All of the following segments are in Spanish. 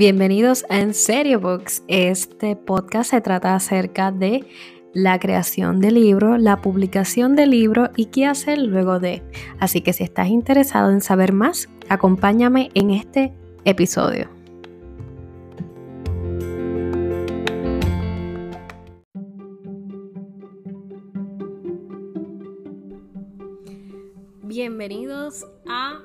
Bienvenidos a En Serio Books. Este podcast se trata acerca de la creación de libro, la publicación de libro y qué hacer luego de. Así que si estás interesado en saber más, acompáñame en este episodio. Bienvenidos a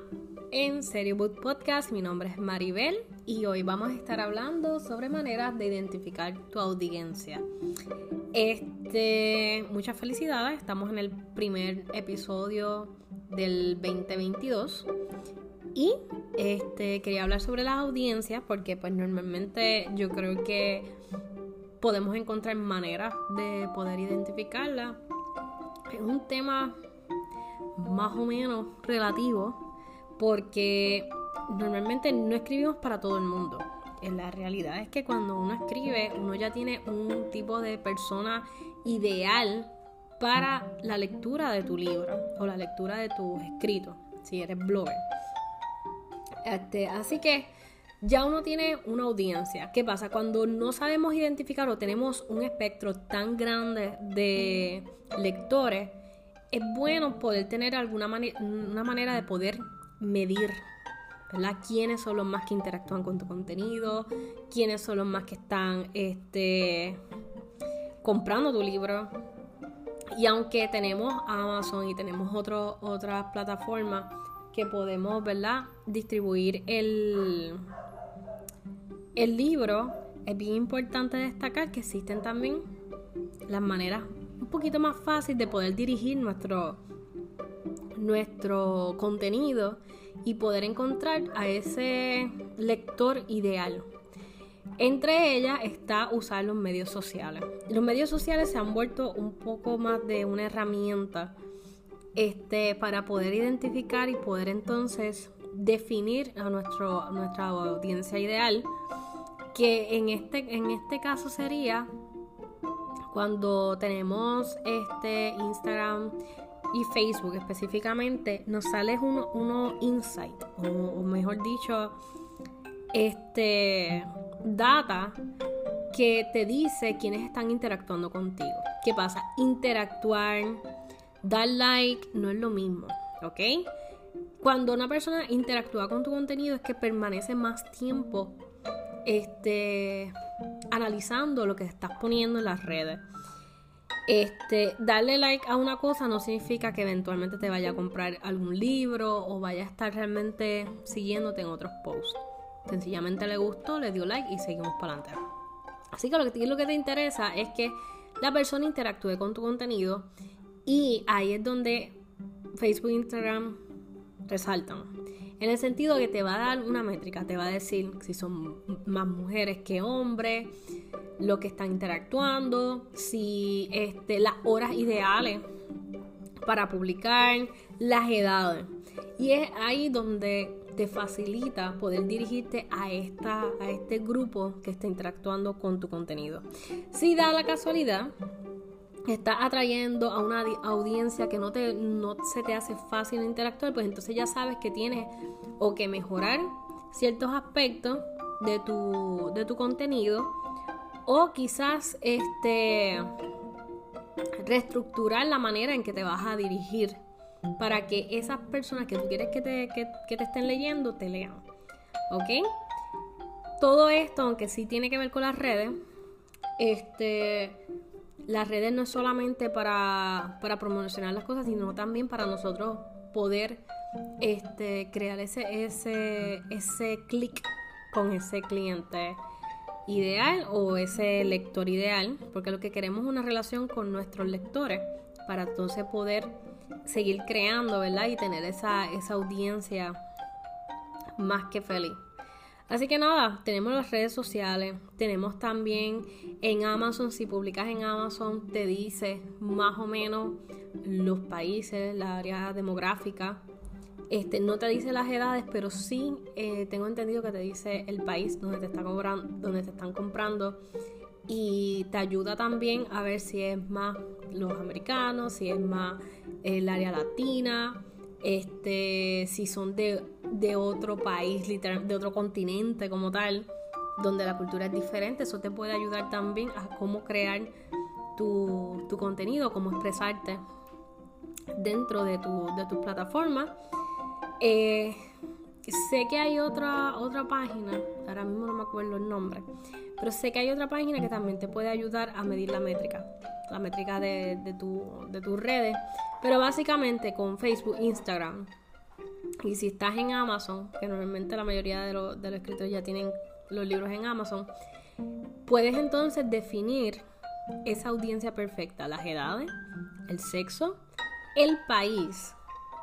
En Serio Podcast. Mi nombre es Maribel y hoy vamos a estar hablando sobre maneras de identificar tu audiencia. Este, muchas felicidades, estamos en el primer episodio del 2022 y este quería hablar sobre las audiencias porque pues normalmente yo creo que podemos encontrar maneras de poder identificarla. Es un tema más o menos relativo porque normalmente no escribimos para todo el mundo. En la realidad es que cuando uno escribe, uno ya tiene un tipo de persona ideal para la lectura de tu libro o la lectura de tus escritos, si eres blogger. Este, así que ya uno tiene una audiencia. ¿Qué pasa? Cuando no sabemos identificar o tenemos un espectro tan grande de lectores, es bueno poder tener alguna una manera de poder medir ¿verdad? ¿Quiénes son los más que interactúan con tu contenido? ¿Quiénes son los más que están este, comprando tu libro? Y aunque tenemos Amazon y tenemos otras plataformas que podemos, ¿verdad? Distribuir el, el libro, es bien importante destacar que existen también las maneras un poquito más fáciles de poder dirigir nuestro, nuestro contenido y poder encontrar a ese lector ideal. Entre ellas está usar los medios sociales. Los medios sociales se han vuelto un poco más de una herramienta este, para poder identificar y poder entonces definir a, nuestro, nuestra audiencia ideal, que en este, en este caso sería cuando tenemos este Instagram, y Facebook específicamente, nos sale uno, uno insight, o, mejor dicho, este data que te dice quiénes están interactuando contigo. ¿Qué pasa? Interactuar, dar like, no es lo mismo, ¿ok? Cuando una persona interactúa con tu contenido es que permanece más tiempo este, analizando lo que estás poniendo en las redes. Este, darle like a una cosa no significa que eventualmente te vaya a comprar algún libro o vaya a estar realmente siguiéndote en otros posts. Sencillamente le gustó, le dio like y seguimos para adelante. Así que lo que, lo que te interesa es que la persona interactúe con tu contenido y ahí es donde Facebook e Instagram resaltan. En el sentido que te va a dar una métrica, te va a decir si son más mujeres que hombres, lo que están interactuando, si este, las horas ideales para publicar, las edades. Y es ahí donde te facilita poder dirigirte a, esta, a este grupo que está interactuando con tu contenido. Si da la casualidad, estás atrayendo a una audiencia que no, te, no se te hace fácil interactuar, pues entonces ya sabes que tienes o que mejorar ciertos aspectos de tu, de tu contenido o quizás este reestructurar la manera en que te vas a dirigir para que esas personas que tú quieres que te, que te estén leyendo te lean. ¿Ok? Todo esto, aunque sí tiene que ver con las redes, este, las redes no es solamente para, para promocionar las cosas, sino también para nosotros poder este, crear ese, ese, ese clic con ese cliente ideal o ese lector ideal, porque lo que queremos es una relación con nuestros lectores para entonces poder seguir creando, ¿verdad? Y tener esa, esa audiencia más que feliz. Así que nada, tenemos las redes sociales, tenemos también en Amazon, si publicas en Amazon te dice más o menos los países, la área demográfica. Este, no te dice las edades, pero sí eh, tengo entendido que te dice el país donde te, está cobrando, donde te están comprando y te ayuda también a ver si es más los americanos, si es más el área latina, este, si son de, otro país, literal, de otro continente como tal. donde la cultura es diferente. Eso te puede ayudar también a cómo crear tu, contenido, cómo expresarte dentro de tu, de tu plataforma. Eh, sé que hay otra, otra página, ahora mismo no me acuerdo el nombre, pero sé que hay otra página que también te puede ayudar a medir la métrica, la métrica de, de, tu, de tus redes. Pero básicamente con Facebook, Instagram, y si estás en Amazon, que normalmente la mayoría de, los, escritores ya tienen los libros en Amazon, puedes entonces definir esa audiencia perfecta, las edades, el sexo, el país,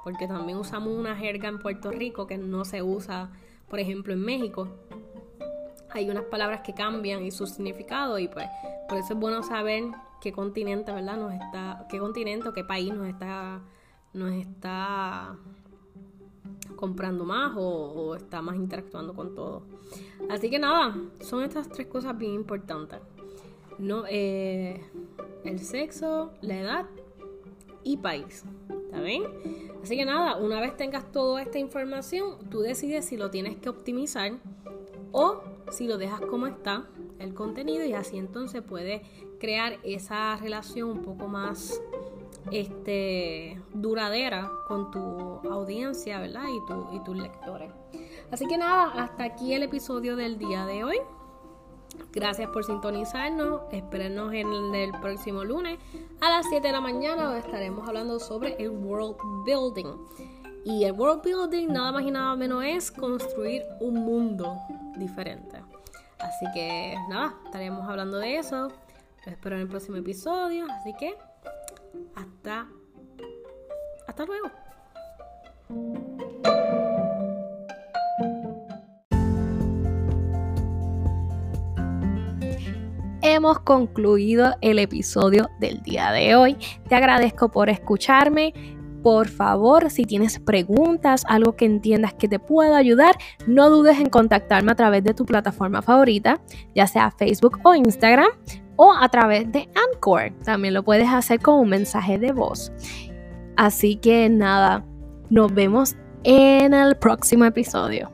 porque también usamos una jerga en Puerto Rico que no se usa, por ejemplo, en México. Hay unas palabras que cambian y su significado y pues por eso es bueno saber qué continente, ¿verdad? Nos está, qué continente o qué país nos está, nos está comprando más o, está más interactuando con todo. Así que nada, son estas tres cosas bien importantes. No, eh, el sexo, la edad y país. ¿Está bien? Así que nada, una vez tengas toda esta información, tú decides si lo tienes que optimizar o si lo dejas como está el contenido y así entonces puedes crear esa relación un poco más este, duradera con tu audiencia, ¿verdad? Y, tu, y tus lectores. Así que nada, hasta aquí el episodio del día de hoy. Gracias por sintonizarnos. Espérenos en el próximo lunes a las 7 de la mañana donde estaremos hablando sobre el world building. Y el world building nada más y nada menos es construir un mundo diferente. Así que nada, estaremos hablando de eso. espero en el próximo episodio. Así que hasta, luego. hemos concluido el episodio del día de hoy. Te agradezco por escucharme. Por favor, si tienes preguntas, algo que entiendas que te pueda ayudar, no dudes en contactarme a través de tu plataforma favorita, ya sea Facebook o Instagram, o a través de Anchor. También lo puedes hacer con un mensaje de voz. Así que nada, nos vemos en el próximo episodio.